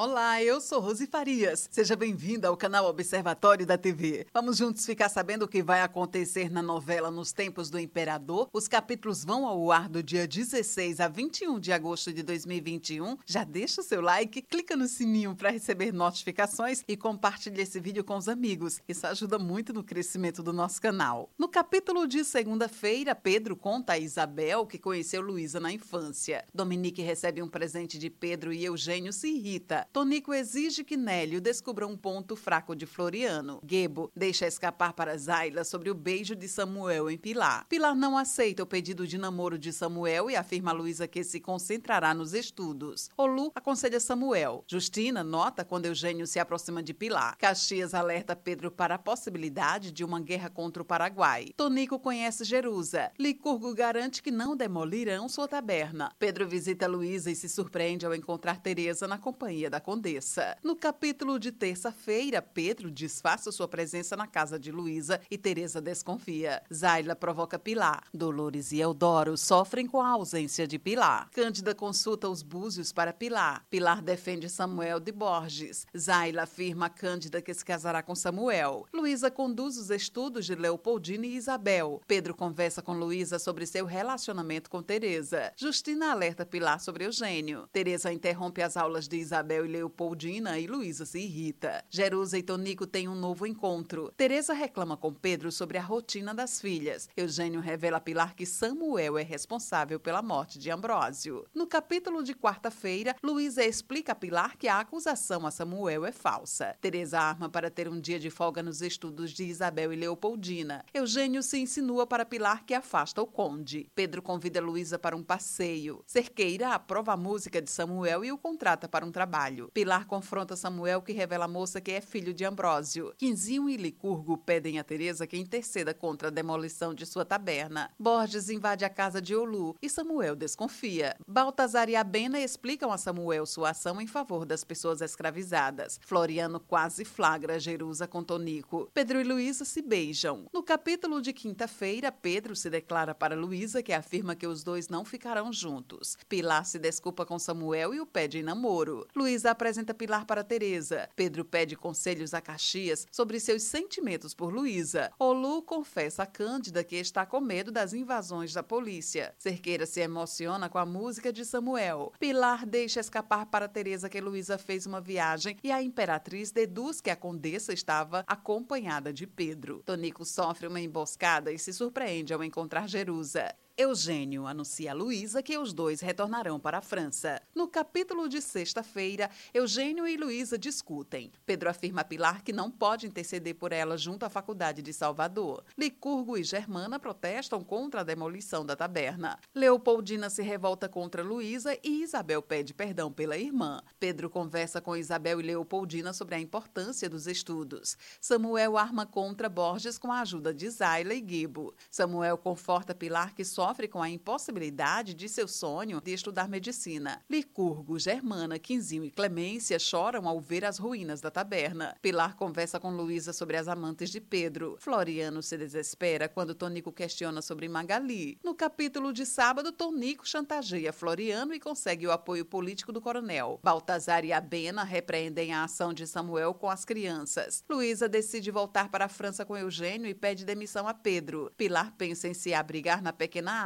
Olá, eu sou Rose Farias. Seja bem-vinda ao canal Observatório da TV. Vamos juntos ficar sabendo o que vai acontecer na novela Nos Tempos do Imperador. Os capítulos vão ao ar do dia 16 a 21 de agosto de 2021. Já deixa o seu like, clica no sininho para receber notificações e compartilhe esse vídeo com os amigos. Isso ajuda muito no crescimento do nosso canal. No capítulo de segunda-feira, Pedro conta a Isabel que conheceu Luísa na infância. Dominique recebe um presente de Pedro e Eugênio se irrita. Tonico exige que Nélio descubra um ponto fraco de Floriano. Gebo deixa escapar para Zayla sobre o beijo de Samuel em Pilar. Pilar não aceita o pedido de namoro de Samuel e afirma a Luísa que se concentrará nos estudos. Olu aconselha Samuel. Justina nota quando Eugênio se aproxima de Pilar. Caxias alerta Pedro para a possibilidade de uma guerra contra o Paraguai. Tonico conhece Jerusa. Licurgo garante que não demolirão sua taberna. Pedro visita Luísa e se surpreende ao encontrar Teresa na companhia da da Condessa. No capítulo de terça-feira, Pedro disfarça sua presença na casa de Luísa e Teresa desconfia. Zaila provoca Pilar. Dolores e Eudoro sofrem com a ausência de Pilar. Cândida consulta os búzios para Pilar. Pilar defende Samuel de Borges. Zaila afirma a Cândida que se casará com Samuel. Luísa conduz os estudos de Leopoldina e Isabel. Pedro conversa com Luísa sobre seu relacionamento com Teresa. Justina alerta Pilar sobre Eugênio. Teresa interrompe as aulas de Isabel Leopoldina e Luísa se irrita. Jerusa e Tonico têm um novo encontro. Teresa reclama com Pedro sobre a rotina das filhas. Eugênio revela a Pilar que Samuel é responsável pela morte de Ambrósio. No capítulo de quarta-feira, Luísa explica a Pilar que a acusação a Samuel é falsa. Teresa arma para ter um dia de folga nos estudos de Isabel e Leopoldina. Eugênio se insinua para Pilar que afasta o conde. Pedro convida Luísa para um passeio. Cerqueira aprova a música de Samuel e o contrata para um trabalho. Pilar confronta Samuel, que revela a moça que é filho de Ambrósio. Quinzinho e Licurgo pedem a Teresa que interceda contra a demolição de sua taberna. Borges invade a casa de Olu e Samuel desconfia. Baltazar e Abena explicam a Samuel sua ação em favor das pessoas escravizadas. Floriano quase flagra Jerusa com Tonico. Pedro e Luísa se beijam. No capítulo de quinta-feira, Pedro se declara para Luísa que afirma que os dois não ficarão juntos. Pilar se desculpa com Samuel e o pede em namoro. Luísa apresenta Pilar para Teresa. Pedro pede conselhos a Caxias sobre seus sentimentos por Luísa. Olu confessa a Cândida que está com medo das invasões da polícia. Cerqueira se emociona com a música de Samuel. Pilar deixa escapar para Teresa que Luísa fez uma viagem e a imperatriz deduz que a condessa estava acompanhada de Pedro. Tonico sofre uma emboscada e se surpreende ao encontrar Jerusa. Eugênio anuncia a Luísa que os dois retornarão para a França. No capítulo de sexta-feira, Eugênio e Luísa discutem. Pedro afirma a Pilar que não pode interceder por ela junto à Faculdade de Salvador. Licurgo e Germana protestam contra a demolição da taberna. Leopoldina se revolta contra Luísa e Isabel pede perdão pela irmã. Pedro conversa com Isabel e Leopoldina sobre a importância dos estudos. Samuel arma contra Borges com a ajuda de Zayla e Gibo. Samuel conforta Pilar que só sofre com a impossibilidade de seu sonho de estudar medicina. Licurgo, Germana, Quinzinho e Clemência choram ao ver as ruínas da taberna. Pilar conversa com Luísa sobre as amantes de Pedro. Floriano se desespera quando Tonico questiona sobre Magali. No capítulo de sábado, Tonico chantageia Floriano e consegue o apoio político do coronel. Baltazar e Abena repreendem a ação de Samuel com as crianças. Luísa decide voltar para a França com Eugênio e pede demissão a Pedro. Pilar pensa em se abrigar na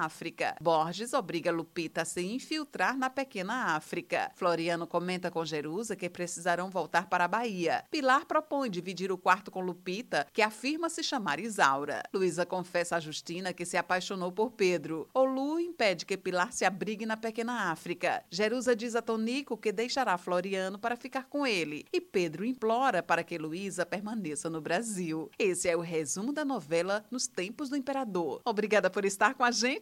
África. Borges obriga Lupita a se infiltrar na pequena África. Floriano comenta com Jerusa que precisarão voltar para a Bahia. Pilar propõe dividir o quarto com Lupita, que afirma se chamar Isaura. Luísa confessa a Justina que se apaixonou por Pedro. Olu impede que Pilar se abrigue na pequena África. Jerusa diz a Tonico que deixará Floriano para ficar com ele. E Pedro implora para que Luísa permaneça no Brasil. Esse é o resumo da novela Nos Tempos do Imperador. Obrigada por estar com a gente